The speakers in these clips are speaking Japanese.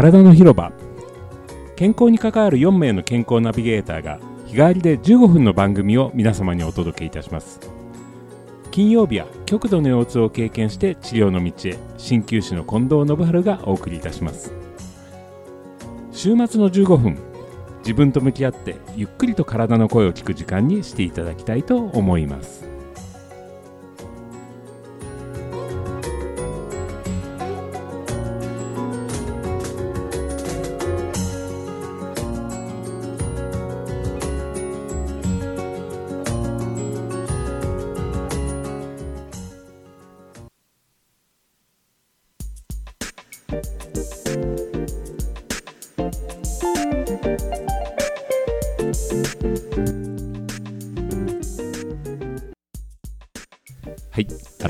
体の広場。健康に関わる4名の健康ナビゲーターが日替わりで15分の番組を皆様にお届けいたします。金曜日は極度の腰痛を経験して治療の道へ鍼灸師の近藤信春がお送りいたします。週末の15分自分と向き合ってゆっくりと体の声を聞く時間にしていただきたいと思います。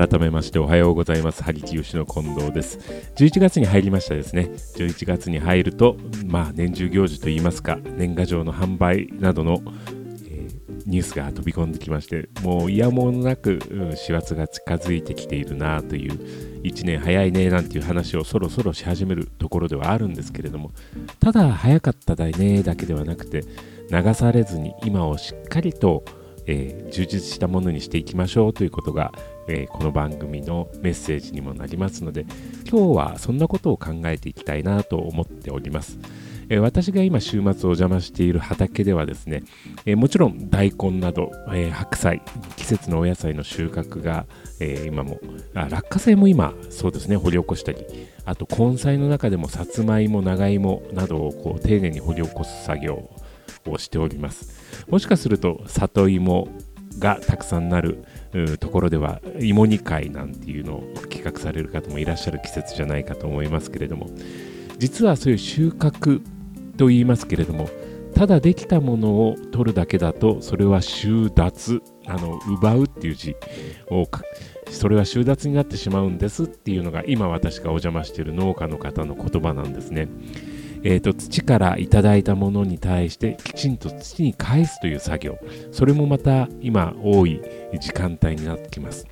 改めましておはようございます。萩木吉の近藤です。11月に入りましたですね。11月に入るとまあ年中行事といいますか年賀状の販売などの、えーニュースが飛び込んできましてもう嫌もなくうん師走が近づいてきているなという1年早いねなんていう話をそろそろし始めるところではあるんですけれどもただ早かっただねだけではなくて流されずに今をしっかりと、えー充実したものにしていきましょうということが、えーこの番組のメッセージにもなりますので今日はそんなことを考えていきたいなと思っております。えー私が今週末お邪魔している畑ではですね、えーもちろん大根など、えー白菜季節のお野菜の収穫が、えー今もあ落花生も今そうですね掘り起こしたりあと根菜の中でもさつまいも長芋などをこう丁寧に掘り起こす作業をしておりますもしかすると里芋がたくさんなるところでは芋煮会なんていうのを企画される方もいらっしゃる季節じゃないかと思いますけれども実はそういう収穫と言いますけれどもただできたものを取るだけだとそれは収奪あの奪うっていう字をそれは収奪になってしまうんですっていうのが今私がお邪魔している農家の方の言葉なんですね。えーと土からいただいたものに対してきちんと土に返すという作業。それもまた今多い時間帯になってきます。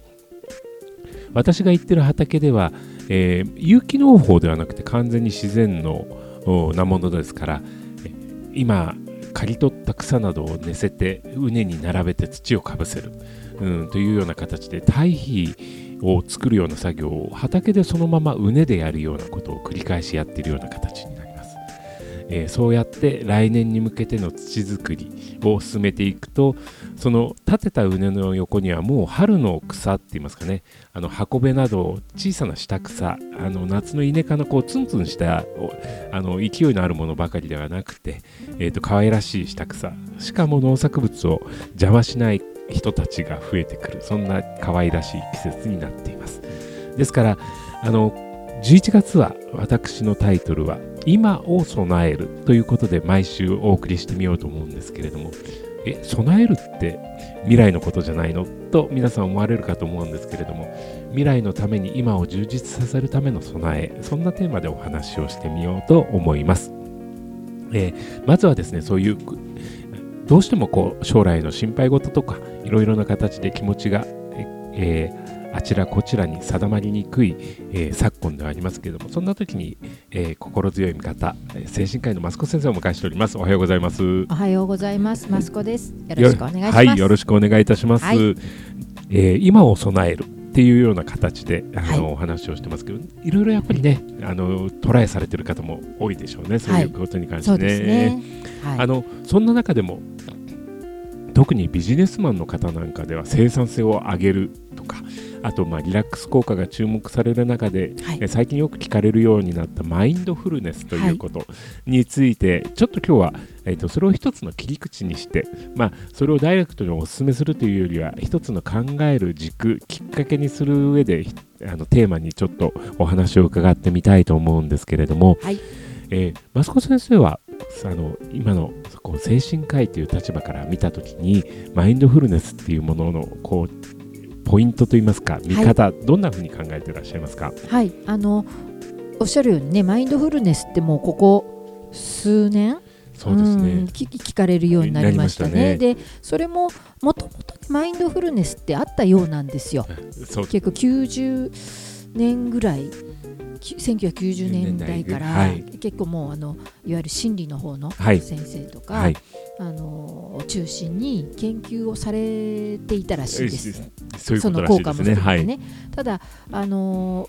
私が行ってる畑では、えー有機農法ではなくて完全に自然のおなものですから今刈り取った草などを寝せて畝に並べて土をかぶせる、うん、というような形で堆肥を作るような作業を畑でそのまま畝でやるようなことを繰り返しやっているような形に、えーそうやって来年に向けての土作りを進めていくとその立てた畝の横にはもう春の草って言いますかね。あの箱辺など小さな下草あの夏の稲科のこうツンツンしたあの勢いのあるものばかりではなくて、えー、と可愛らしい下草しかも農作物を邪魔しない人たちが増えてくるそんな可愛らしい季節になっています。ですからあの11月は私のタイトルは「今を備える」ということで毎週お送りしてみようと思うんですけれどもえ備えるって未来のことじゃないのと皆さん思われるかと思うんですけれども未来のために今を充実させるための備えそんなテーマでお話をしてみようと思います、えーまずはですねそういうどうしてもこう将来の心配事とかいろいろな形で気持ちが、えーあちらこちらに定まりにくい、えー昨今ではありますけれどもそんな時に、えー心強い味方えー精神科医の益子先生をお迎えしておりますおはようございますおはようございます。マスコです。よろしくお願いします。はい、よろしくお願いいたします。はいえー今を備えるっていうような形であの、はいお話をしてますけど、いろいろやっぱりね、あのトライされてる方も多いでしょうね。そういうことに関してね。はい。あのそんな中でも特にビジネスマンの方なんかでは生産性を上げるとかあとまあリラックス効果が注目される中で、はい。え最近よく聞かれるようになったマインドフルネスということについて、ちょっと今日は、えー、とそれを一つの切り口にして、まあ、それをダイレクトにお勧めするというよりは一つの考える軸きっかけにする上でひあのテーマにちょっとお話を伺ってみたいと思うんですけれども、はい。えー、益子先生はあの今のこう精神科医という立場から見たときにマインドフルネスっていうもののこうポイントといいますか見方、どんなふうに考えていらっしゃいますか？はい。あのおっしゃるようにね、マインドフルネスってもうここ数年そうですね、ん聞聞かれるようになりましたね。なりまで、それももともとマインドフルネスってあったようなんですよ。そう結構90年ぐらいき1990年代から、はい結構もうあのいわゆる心理の方のはい先生とか、はいあのを中心に研究をされていたらしいです。そういうことらしその効果いですね。はい。も含めてね。ただあの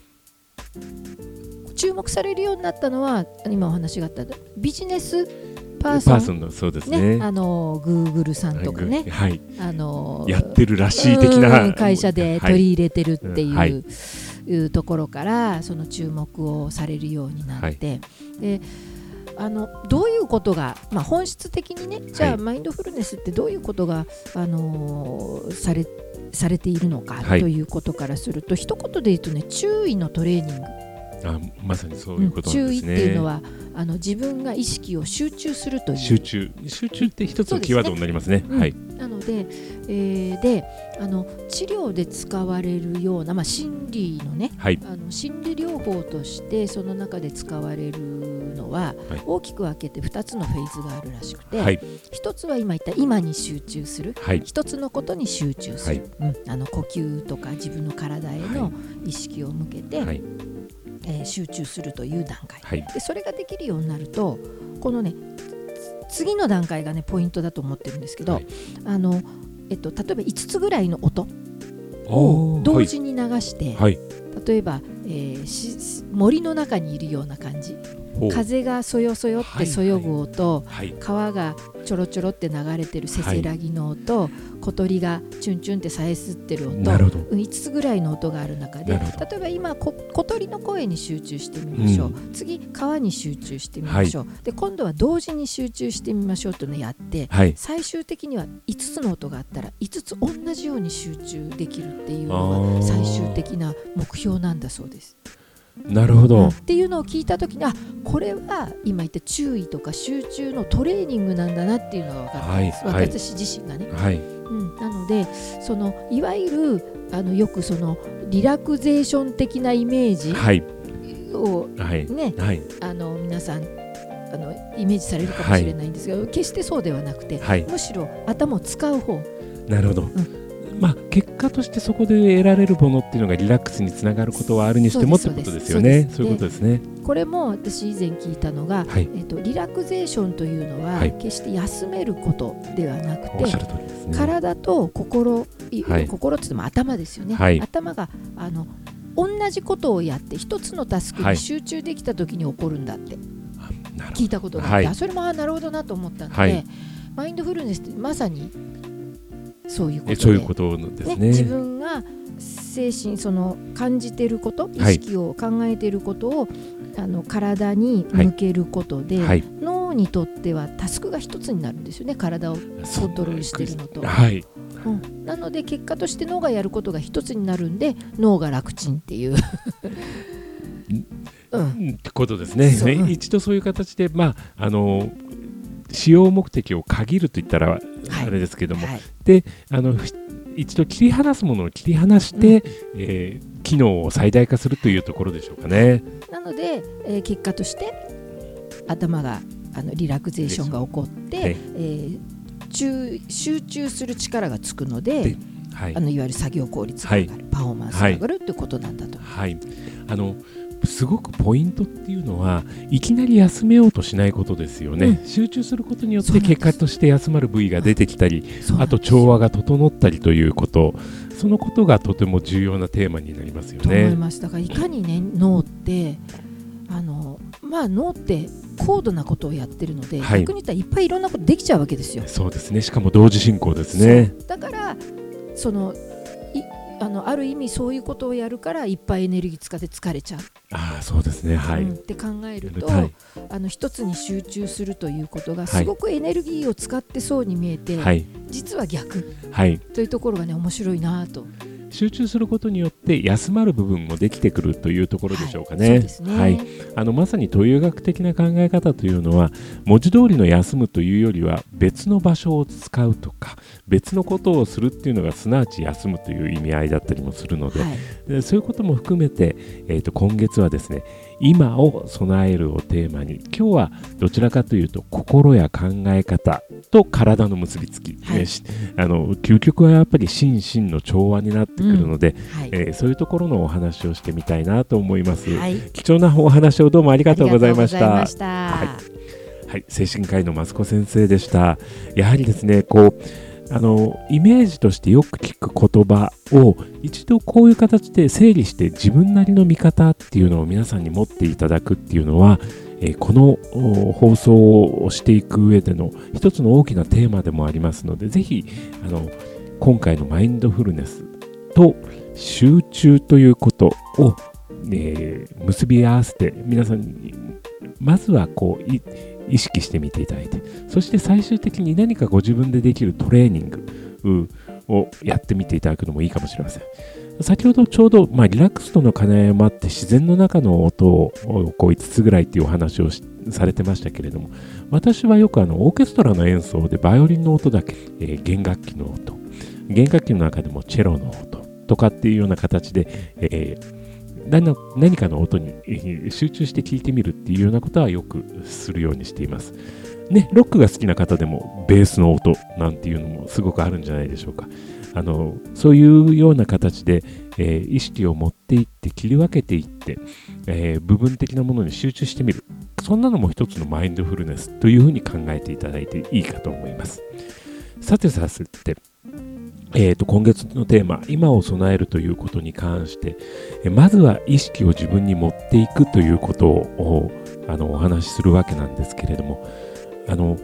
注目されるようになったのは今お話があったビジネスパーソンパーソンのそうですね。ね、あのグーグルさんとかね、はい。あのやってるらしい的なうん会社で取り入れてるっていう,、はいいうところからその注目をされるようになって、であのどういうことが、まあ、本質的にねじゃあ、はいマインドフルネスってどういうことが、あのーされされているのかはい。ということからすると、一言で言うとね注意のトレーニング、あまさにそういうこと注意っ。ていうのはあの自分が意識を集中するという集中集中って一つのキーワードになりますね。うんはい。なので,、えーであの治療で使われるような、まあ、心理のねはい。あの心理療法としてその中で使われるのは、はい大きく分けて2つのフェーズがあるらしくて、はい。1つは今言った今に集中するはい。1つのことに集中する、うんあの呼吸とか自分の体へはの意識を向けて、はい。えー集中するという段階。はい。でそれができるようになるとこのねつ次の段階がねポイントだと思ってるんですけど、はい。あのえっと、例えば5つぐらいの音を同時に流して、はい。例えば、えー森の中にいるような感じ風がそよそよってそよぐ音、はい。川がちょろちょろって流れてるせせらぎの音、小鳥がチュンチュンってさえすってる音なるほど。5つぐらいの音がある中で例えば今こ小鳥の声に集中してみましょう、う次川に集中してみましょう、で今度は同時に集中してみましょうというのをやってはい。最終的には5つの音があったら5つ同じように集中できるっていうのが最終的な目標なんだそうです。なるほどうんっ。ていうのを聞いた時にあこれは今言った注意とか集中のトレーニングなんだなっていうのが分かったんです、はいはい私自身がね。はい。うん、なのでそのいわゆるあのよくそのリラクゼーション的なイメージはい。をはい。ね、はい。あの皆さんあのイメージされるかもしれないんですけど、決してそうではなくてはい。むしろ頭を使う方なるほど。まあ結果としてそこで得られるものっていうのがリラックスにつながることはあるにしてもってことですよね。そうういうことですね。これも私以前聞いたのが、はい。えっとリラクゼーションというのは、はい。決して休めることではなくてしゃる通りですね。体と心、いはい。心っても頭ですよね、はい。頭があの同じことをやって一つのタスクはい。に集中できた時に起こるんだって。聞いたことがあって、それもあなるほどなと思ったので、はい。マインドフルネスってまさにそういうことそういうことですね。自分が精神その感じていること意はい。識を考えていることを、あの体に向けることで、はい。脳にとってはタスクが一つになるんですよね。体をコントロールしてるのと。はい。うん、なので結果として脳がやることが一つになるんで脳が楽ちんっていう、うん、うん。ってことですね。そう。うん一度そういう形で、まあ、あの、使用目的を限るといったら、あれですけども、はい、で、あの、ひ一度切り離すものを切り離して、えー機能を最大化するというところでしょうかね。なので、えー結果として頭があのリラクゼーションが起こってで、えー中集中する力がつくのでではいあ。のいわゆる作業効率が上がる、パフォーマンスが上がるってことなんだと。はい。あの、すごくポイントっていうのはいきなり休めようとしないことですよね、う集中することによって結果として休まる部位が出てきたりあと調和が整ったりということ。そのことがとても重要なテーマになりますよと思いね。だからいかにね脳ってあのまあ脳って高度なことをやってるので、はい。逆に言ったらいっぱいいろんなことできちゃうわけですよ。そうですね。しかも同時進行ですね。だからそのいあのある意味そういうことをやるからいっぱいエネルギー使って疲れちゃう、ああそうですねはい。うんって考えると、はいあの一つに集中するということがはいすごくエネルギーを使ってそうに見えて、はい実は逆はいというところがね面白いなと。集中することによって休まる部分もできてくるというところでしょうかね。はいね、はい。あのまさに東洋学的な考え方というのは文字通りの休むというよりは別の場所を使うとか別のことをするっていうのがすなわち休むという意味合いだったりもするので、はい。でそういうことも含めて、えー、と今月はですね今を備えるをテーマに今日はどちらかというと心や考え方と体の結びつき、はい、あの究極はやっぱり心身の調和になってくるので、うん。はい、えー、そういうところのお話をしてみたいなと思います、はい、貴重なお話をどうもありがとうございました。はい、精神科医の益子先生でした。やはりですねこうあのイメージとしてよく聞く言葉を一度こういう形で整理して自分なりの見方っていうのを皆さんに持っていただくっていうのは、え、この放送をしていく上での一つの大きなテーマでもありますのでぜひあの今回のマインドフルネスと集中ということを、えー、結び合わせて皆さんにまずはこう意識してみていただいてそして最終的に何かご自分でできるトレーニングをやってみていただくのもいいかもしれません。先ほどちょうど、まあ、リラックスとの兼ね合いもあって自然の中の音をこう5つぐらいっていうお話をされてましたけれども私はよくあのオーケストラの演奏でバイオリンの音だけ、えー、弦楽器の音弦楽器の中でもチェロの音とかっていうような形で、えー何かの音に集中して聞いてみるっていうようなことはよくするようにしています。ね、ロックが好きな方でもベースの音なんていうのもすごくあるんじゃないでしょうか。あのそういうような形で、えー、意識を持っていって切り分けていって、えー、部分的なものに集中してみるそんなのも一つのマインドフルネスというふうに考えていただいていいかと思いますさてさてえー、と今月のテーマ、今を備えるということに関して、まずは意識を自分に持っていくということをあのお話しするわけなんですけれども、あの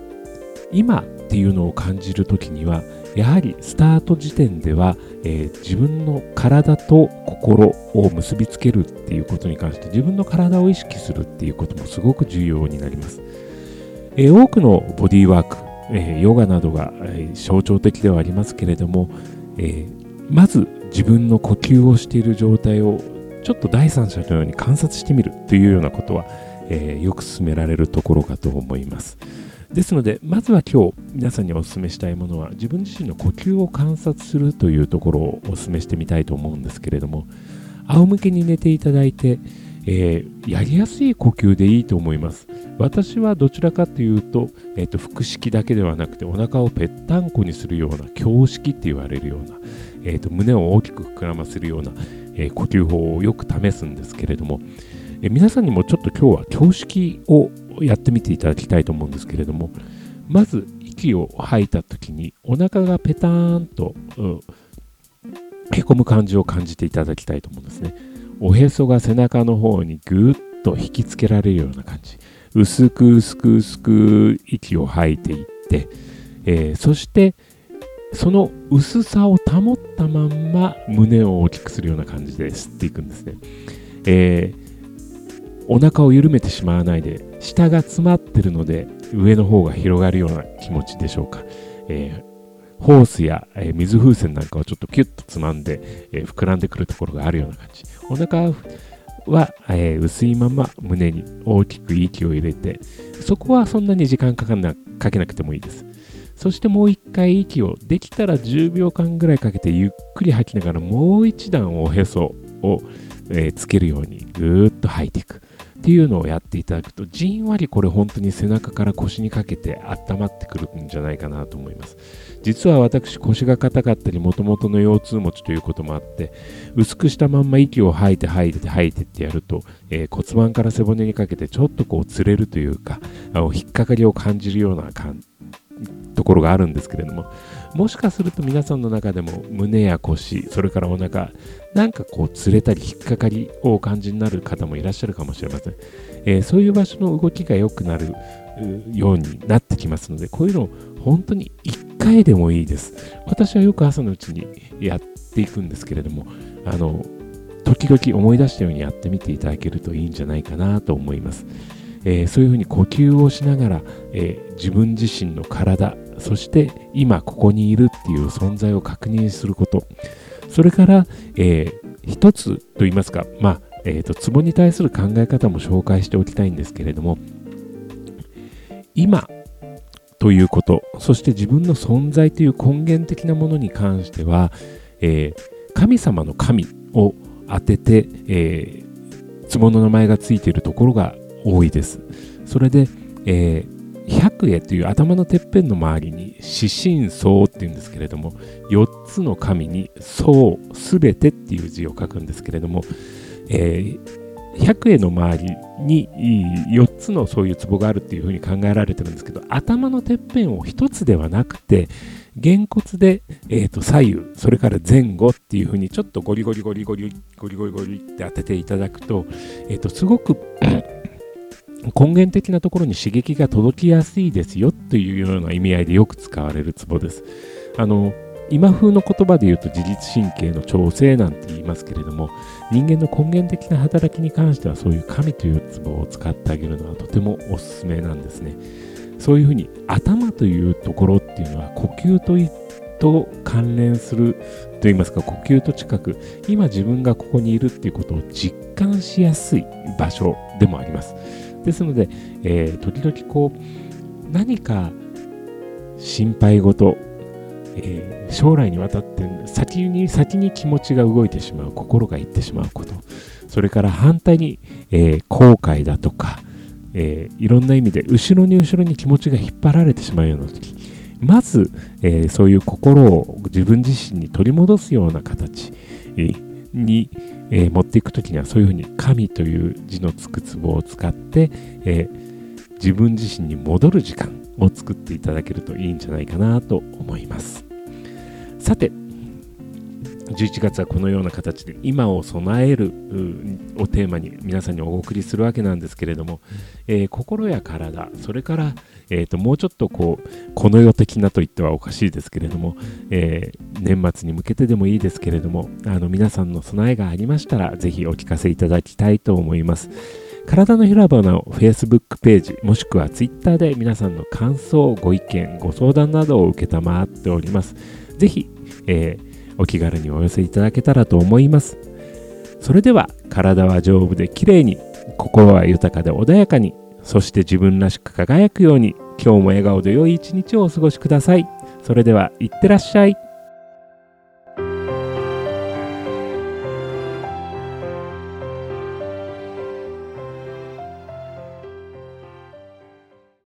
今っていうのを感じるときには、やはりスタート時点では、えー、自分の体と心を結びつけるっていうことに関して自分の体を意識するっていうこともすごく重要になります。えー、多くのボディーワーク、えー、ヨガなどが、えー、象徴的ではありますけれども、えー、まず自分の呼吸をしている状態をちょっと第三者のように観察してみるというようなことは、えよく進められるところかと思います。ですので、まずは今日皆さんにお勧めしたいものは自分自身の呼吸を観察するというところをお勧めしてみたいと思うんですけれども、仰向けに寝ていただいて、えー、やりやすい呼吸でいいと思います。私はどちらかというと、えーと、腹式だけではなくてお腹をぺったんこにするような胸式って言われるような、えーと、胸を大きく膨らませるような、えー、呼吸法をよく試すんですけれども、えー、皆さんにもちょっと今日は胸式をやってみていただきたいと思うんですけれどもまず息を吐いた時にお腹がペターンと、うん、へこむ感じを感じていただきたいと思うんですね。おへそが背中の方にぐっと引きつけられるような感じ。薄く薄く薄く息を吐いていって、えー、そしてその薄さを保ったまんま胸を大きくするような感じで吸っていくんですね、えー、お腹を緩めてしまわないで下が詰まってるので上の方が広がるような気持ちでしょうか、えーホースや、え、水風船なんかをちょっとキュッとつまんで、え、膨らんでくるところがあるような感じ。お腹は、え、薄いまま胸に大きく息を入れて、そこはそんなに時間かかなかけなくてもいいです。そしてもう一回息をできたら10秒間ぐらいかけてゆっくり吐きながらもう一段おへそを、え、つけるようにぐーっと吐いていく。っていうのをやっていただくとじんわりこれ本当に背中から腰にかけて温まってくるんじゃないかなと思います。実は私腰が硬かったりもともとの腰痛持ちということもあって薄くしたまんま息を吐いて吐いて吐いてってやると、えー、骨盤から背骨にかけてちょっとこうつれるというかあの引っかかりを感じるような感ところがあるんですけれどももしかすると皆さんの中でも胸や腰それからお腹なんかこうつれたり引っかかりをお感じになる方もいらっしゃるかもしれません、えー、そういう場所の動きが良くなるようになってきますのでこういうのを本当に1回でもいいです。私はよく朝のうちにやっていくんですけれどもあの時々思い出したようにやってみていただけるといいんじゃないかなと思います、えー、そういうふうに呼吸をしながら、えー、自分自身の体そして今ここにいるっていう存在を確認すること。それから、えー、一つと言いますか。まあえーと、ツボに対する考え方も紹介しておきたいんですけれども。今ということ。そして自分の存在という根源的なものに関しては、えー、神様の神を当てて、えー、壺の名前がついているところが多いです。それで、えー、百会という頭のてっぺんの周りに四神相っていうんですけれども4つの神に相すべてっていう字を書くんですけれども、えー、百会の周りに4つのそういう壺があるっていうふうに考えられてるんですけど頭のてっぺんを1つではなくてげ骨で、えー、と左右それから前後っていうふうにちょっとゴリゴリゴリゴリゴリゴリゴリって当てていただくと,、えー、とすごく根源的なところに刺激が届きやすいですよというような意味合いでよく使われるツボです。あの今風の言葉で言うと自律神経の調整なんて言いますけれども人間の根源的な働きに関してはそういう神というツボを使ってあげるのはとてもおすすめなんですね。そういうふうに頭というところっていうのは呼吸とと関連するといいますか呼吸と近く今自分がここにいるっていうことを実感しやすい場所でもありますですので、えー、時々こう何か心配事、えー、将来にわたって先に先に気持ちが動いてしまう心がいってしまうことそれから反対に、えー、後悔だとかえー、いろんな意味で後ろに後ろに気持ちが引っ張られてしまうような時まず、えー、そういう心を自分自身に取り戻すような形に、えー、持っていく時にはそういうふうに神という字のつく壺を使って、え自分自身に戻る時間を作っていただけるといいんじゃないかなと思います。さて11月はこのような形で今を備えるをテーマに皆さんにお送りするわけなんですけれども、えー、心や体それから、えーと、もうちょっとこうこの世的なと言ってはおかしいですけれども、えー、年末に向けてでもいいですけれどもあの皆さんの備えがありましたらぜひお聞かせいただきたいと思います。体の広場の Facebook ページもしくは Twitter で皆さんの感想ご意見ご相談などを承っております。ぜひ、えーお気軽にお寄せいただけたらと思います。それでは体は丈夫で綺麗に、心は豊かで穏やかに、そして自分らしく輝くように、今日も笑顔で良い一日をお過ごしください。それでは、いってらっしゃい。